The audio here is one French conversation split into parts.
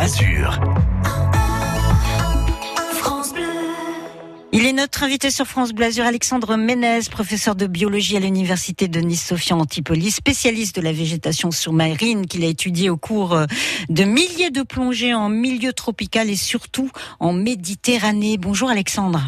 Azur. Il est notre invité sur France Blasure, Alexandre Ménez, professeur de biologie à l'université de Nice-Sophia Antipolis, spécialiste de la végétation sous-marine qu'il a étudié au cours euh, de milliers de plongées en milieu tropical et surtout en Méditerranée. Bonjour Alexandre.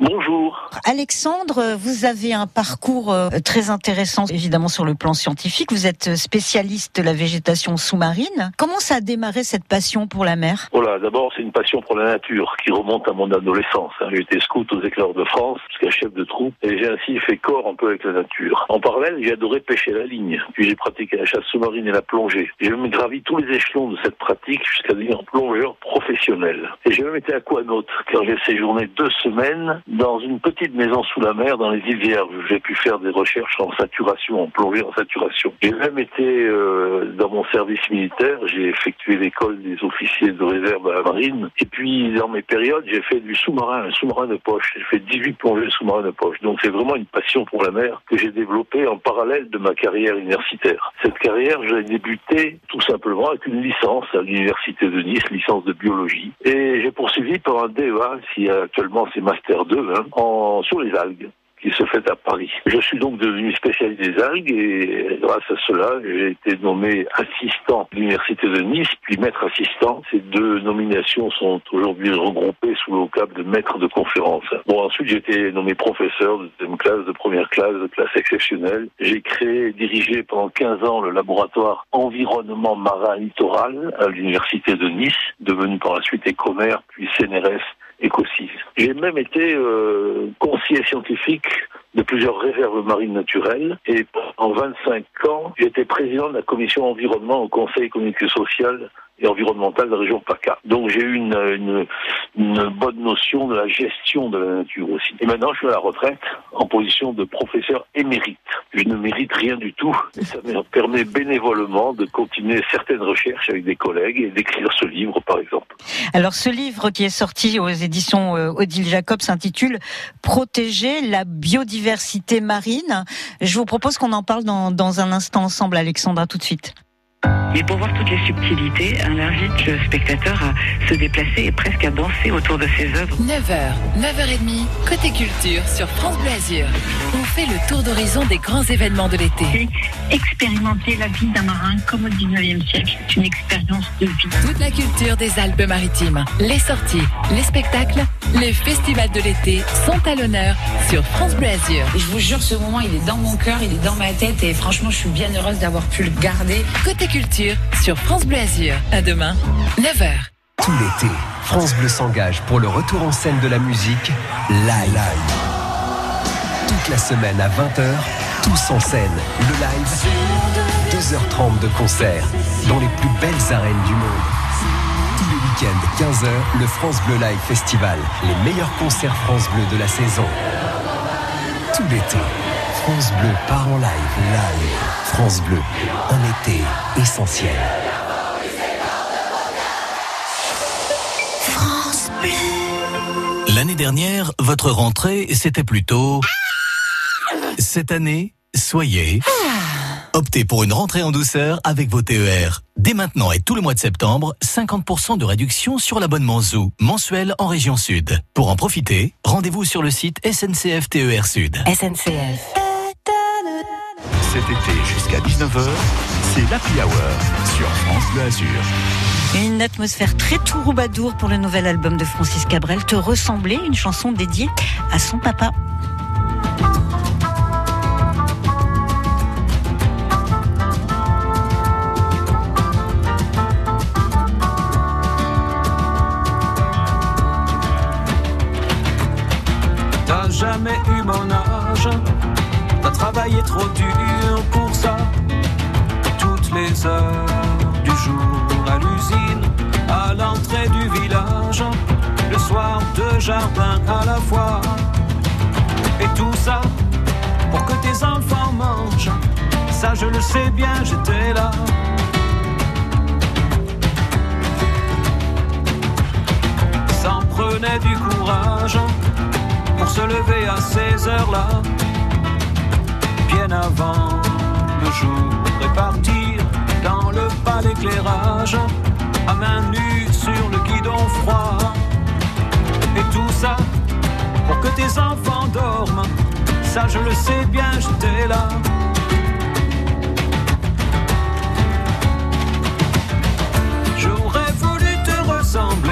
Bonjour. Alexandre, vous avez un parcours euh, très intéressant, évidemment, sur le plan scientifique. Vous êtes spécialiste de la végétation sous-marine. Comment ça a démarré cette passion pour la mer? Voilà, d'abord, c'est une passion pour la nature qui remonte à mon adolescence. Hein. J'ai été scout aux éclairs de France, jusqu'à chef de troupe, et j'ai ainsi fait corps un peu avec la nature. En parallèle, j'ai adoré pêcher la ligne, puis j'ai pratiqué la chasse sous-marine et la plongée. J'ai même gravi tous les échelons de cette pratique jusqu'à devenir plongeur professionnel. Et j'ai même été aquanaute, car j'ai séjourné deux semaines dans une petite maison sous la mer dans les îles Vierges. J'ai pu faire des recherches en saturation, en plongée en saturation. J'ai même été euh, dans mon service militaire, j'ai effectué l'école des officiers de réserve à la marine. Et puis dans mes périodes, j'ai fait du sous-marin, un sous-marin de poche. J'ai fait 18 plongées sous-marins de poche. Donc c'est vraiment une passion pour la mer que j'ai développée en parallèle de ma carrière universitaire. Cette carrière, je l'ai débutée tout simplement avec une licence à l'université de Nice, licence de biologie. Et j'ai poursuivi par un DEA, si actuellement c'est Master 2, en, sur les algues qui se fait à Paris. Je suis donc devenu spécialiste des algues et grâce à cela, j'ai été nommé assistant de l'Université de Nice, puis maître assistant. Ces deux nominations sont aujourd'hui regroupées sous le vocable de maître de conférence. Bon, ensuite, j'ai été nommé professeur de deuxième classe, de première classe, de classe exceptionnelle. J'ai créé et dirigé pendant 15 ans le laboratoire environnement marin littoral à l'Université de Nice, devenu par la suite Ecomer, puis CNRS J'ai même été euh, conseiller scientifique de plusieurs réserves marines naturelles et en 25 ans, j'étais président de la commission environnement au Conseil économique et social et environnemental de la région PACA. Donc j'ai eu une, bonne notion de la gestion de la nature aussi. Et maintenant, je suis à la retraite en position de professeur émérite. Je ne mérite rien du tout. Ça me permet bénévolement de continuer certaines recherches avec des collègues et d'écrire ce livre, par exemple. Alors, ce livre qui est sorti aux éditions euh, Odile Jacob s'intitule Protéger la biodiversité marine. Je vous propose qu'on en parle dans, dans un instant ensemble, Alexandra, tout de suite. Mais pour voir toutes les subtilités, on invite le spectateur à se déplacer et presque à danser autour de ses œuvres. 9h, 9h30, côté culture sur France Bleu Azur. On fait le tour d'horizon des grands événements de l'été. Expérimenter la vie d'un marin comme au 19e siècle. C'est une expérience de vie. Toute la culture des Alpes-Maritimes, les sorties, les spectacles, les festivals de l'été sont à l'honneur sur France Bleu Azur. Et je vous jure, ce moment, il est dans mon cœur, il est dans ma tête et franchement, je suis bien heureuse d'avoir pu le garder. Côté culture sur France Bleu Azur. À demain, 9h. Tout l'été, France Bleu s'engage pour le retour en scène de la musique live. Toute la semaine à 20h, tous en scène, le live, 2h30 de concert dans les plus belles arènes du monde. Tous les week-ends, 15h, le France Bleu Live Festival, les meilleurs concerts France Bleu de la saison. Tout l'été, France Bleu part en live, live. France Bleu, un été essentiel. France Bleu. L'année dernière, votre rentrée, c'était plutôt... Cette année, soyez... Optez pour une rentrée en douceur avec vos TER. Dès maintenant et tout le mois de septembre, 50% de réduction sur l'abonnement Zoo, mensuel en région sud. Pour en profiter, rendez-vous sur le site SNCF TER Sud. SNCF. Cet été jusqu'à 19h, c'est l'Happy Hour sur France Bleu Azur. Une atmosphère très troubadour pour le nouvel album de Francis Cabrel, Te ressembler, une chanson dédiée à son papa. Eu mon âge, t'as travaillé trop dur pour ça. Toutes les heures du jour à l'usine, à l'entrée du village, le soir deux jardins à la fois. Et tout ça pour que tes enfants mangent. Ça je le sais bien, j'étais là. S'en prenait du courage pour se lever à ces heures-là, bien avant le jour, et partir dans le pâle éclairage, à main nue sur le guidon froid. Et tout ça pour que tes enfants dorment, ça je le sais bien, j'étais là. J'aurais voulu te ressembler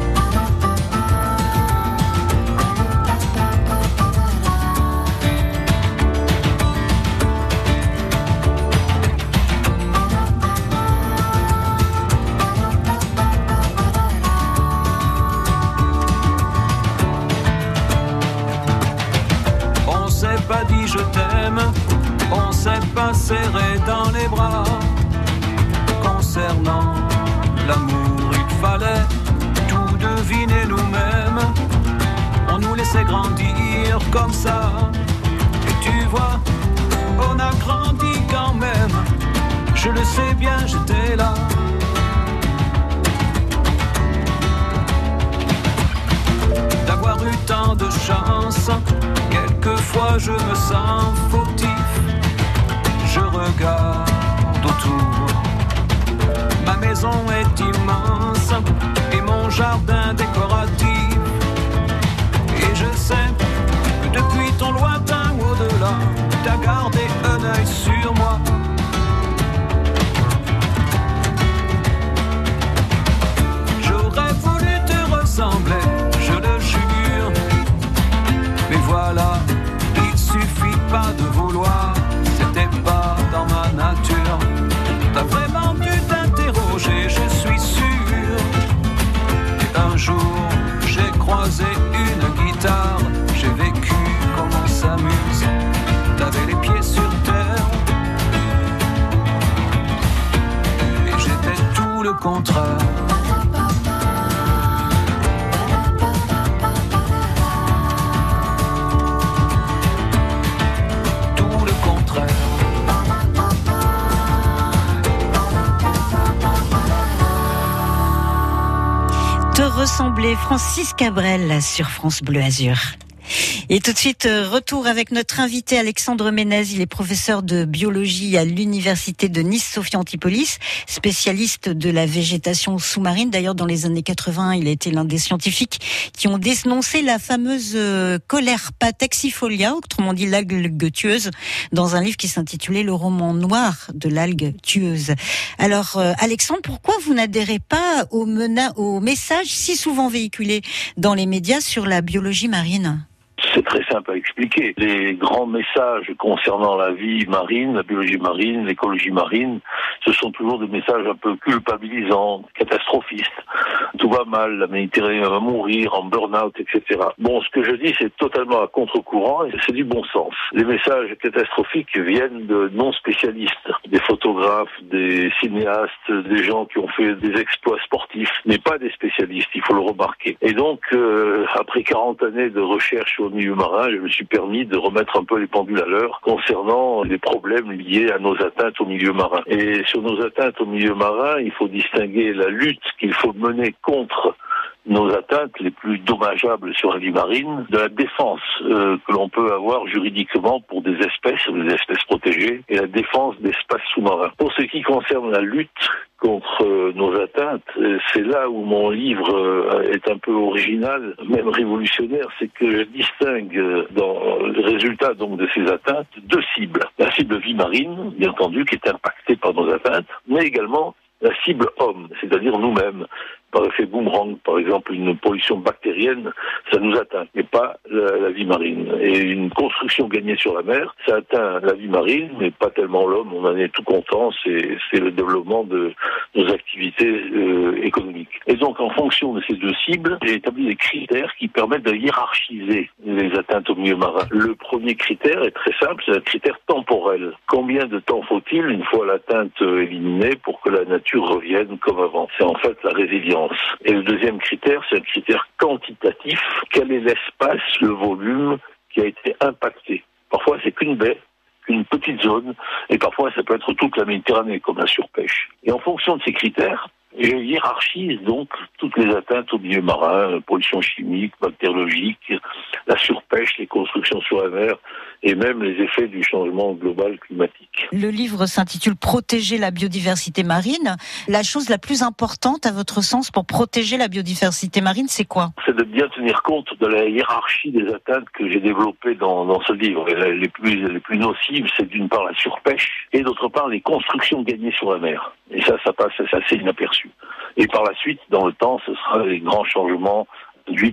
Tout deviner nous-mêmes. On nous laissait grandir comme ça. Et tu vois, on a grandi quand même. Je le sais bien, j'étais là. D'avoir eu tant de chance, quelquefois je me sens fautif. Je regarde autour. Ma maison est et mon jardin décoratif. Et je sais que depuis ton lointain au-delà, t'as gardé un œil sur moi. J'aurais voulu te ressembler, je le jure. Mais voilà, tout le contraire. Te ressembler, Francis Cabrel sur France Bleu Azur. Et tout de suite, euh, retour avec notre invité Alexandre Ménez. Il est professeur de biologie à l'université de Nice-Sophia Antipolis, spécialiste de la végétation sous-marine. D'ailleurs, dans les années 80, il a été l'un des scientifiques qui ont dénoncé la fameuse euh, Colerpa taxifolia, autrement dit l'algue tueuse, dans un livre qui s'intitulait Le roman noir de l'algue tueuse. Alors, euh, Alexandre, pourquoi vous n'adhérez pas au, mena- au message si souvent véhiculé dans les médias sur la biologie marine? Très simple à expliquer. Les grands messages concernant la vie marine, la biologie marine, l'écologie marine, ce sont toujours des messages un peu culpabilisants, catastrophistes. Tout va mal, la Méditerranée va mourir, en burn-out, etc. Bon, ce que je dis, c'est totalement à contre-courant et c'est du bon sens. Les messages catastrophiques viennent de non-spécialistes, des photographes, des cinéastes, des gens qui ont fait des exploits sportifs, mais pas des spécialistes, il faut le remarquer. Et donc, euh, après 40 années de recherche au milieu je me suis permis de remettre un peu les pendules à l'heure concernant les problèmes liés à nos atteintes au milieu marin. Et sur nos atteintes au milieu marin, il faut distinguer la lutte qu'il faut mener contre nos atteintes les plus dommageables sur la vie marine, de la défense euh, que l'on peut avoir juridiquement pour des espèces, des espèces protégées, et la défense d'espaces sous-marins. Pour ce qui concerne la lutte contre euh, nos atteintes, euh, c'est là où mon livre euh, est un peu original, même révolutionnaire, c'est que je distingue dans le résultat donc de ces atteintes deux cibles. La cible vie marine, bien entendu, qui est impactée par nos atteintes, mais également la cible homme, c'est-à-dire nous-mêmes. Par effet boomerang, par exemple, une pollution bactérienne, ça nous atteint, mais pas la, vie marine. Et une construction gagnée sur la mer, ça atteint la vie marine, mais pas tellement l'homme. On en est tout content. C'est c'est le développement de nos activités euh, économiques. Et donc, en fonction de ces deux cibles, j'ai établi des critères qui permettent de hiérarchiser les atteintes au milieu marin. Le premier critère est très simple, c'est un critère temporel. Combien de temps faut-il, une fois l'atteinte euh, éliminée, pour que la nature revienne comme avant? C'est en fait la résilience. Et le deuxième critère, c'est un critère quantitatif. Quel est l'espace, le volume qui a été impacté? Parfois, c'est qu'une baie une petite zone, et parfois ça peut être toute la Méditerranée, comme la surpêche. Et en fonction de ces critères, je hiérarchise donc toutes les atteintes au milieu marin, pollution chimique, bactériologique, la surpêche, les constructions sur la mer et même les effets du changement global climatique. Le livre s'intitule Protéger la biodiversité marine. La chose la plus importante, à votre sens, pour protéger la biodiversité marine, c'est quoi? C'est de bien tenir compte de la hiérarchie des atteintes que j'ai développées dans, dans ce livre. Et les plus, les plus nocives, c'est d'une part la surpêche et d'autre part les constructions gagnées sur la mer. Et ça, ça passe assez inaperçu. Et par la suite, dans le temps, ce sera les grands changements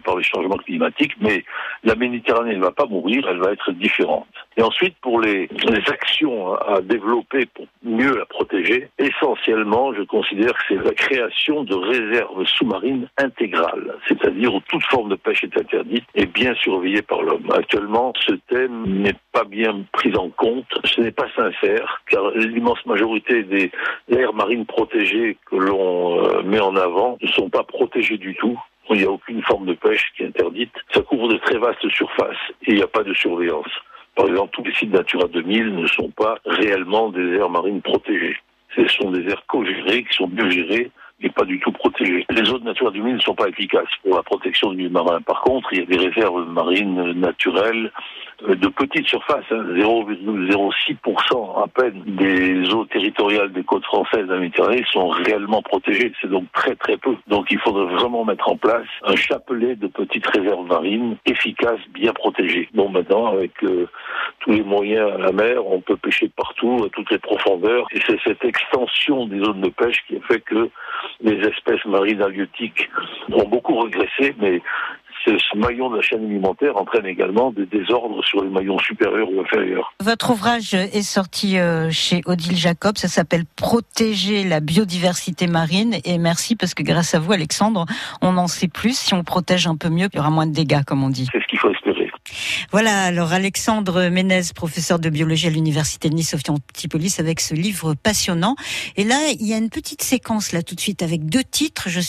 par les changements climatiques, mais la Méditerranée ne va pas mourir, elle va être différente. Et ensuite, pour les, les actions à développer pour mieux la protéger, essentiellement, je considère que c'est la création de réserves sous-marines intégrales, c'est-à-dire où toute forme de pêche est interdite et bien surveillée par l'homme. Actuellement, ce thème n'est pas bien pris en compte, ce n'est pas sincère, car l'immense majorité des aires marines protégées que l'on euh, met en avant ne sont pas protégées du tout il n'y a aucune forme de pêche qui est interdite. Ça couvre de très vastes surfaces et il n'y a pas de surveillance. Par exemple, tous les sites Natura 2000 ne sont pas réellement des aires marines protégées. Ce sont des aires co-gérées qui sont biogérées et pas du tout protégées. Les zones Natura 2000 ne sont pas efficaces pour la protection du milieu marin. Par contre, il y a des réserves marines naturelles euh, de petite surface, hein, 0,06% à peine des eaux territoriales des côtes françaises la Méditerranée sont réellement protégées. C'est donc très très peu. Donc il faudrait vraiment mettre en place un chapelet de petites réserves marines efficaces, bien protégées. Bon, maintenant, avec euh, tous les moyens à la mer, on peut pêcher partout, à toutes les profondeurs. Et c'est cette extension des zones de pêche qui a fait que les espèces marines halieutiques ont beaucoup régressé, mais ce maillon de la chaîne alimentaire entraîne également des désordres sur les maillons supérieurs ou inférieurs. Votre ouvrage est sorti euh, chez Odile Jacob, ça s'appelle Protéger la biodiversité marine et merci parce que grâce à vous Alexandre, on en sait plus, si on protège un peu mieux, il y aura moins de dégâts comme on dit. C'est ce qu'il faut espérer. Voilà, alors Alexandre Ménez, professeur de biologie à l'université de Nice Sophie Antipolis avec ce livre passionnant. Et là, il y a une petite séquence là tout de suite avec deux titres.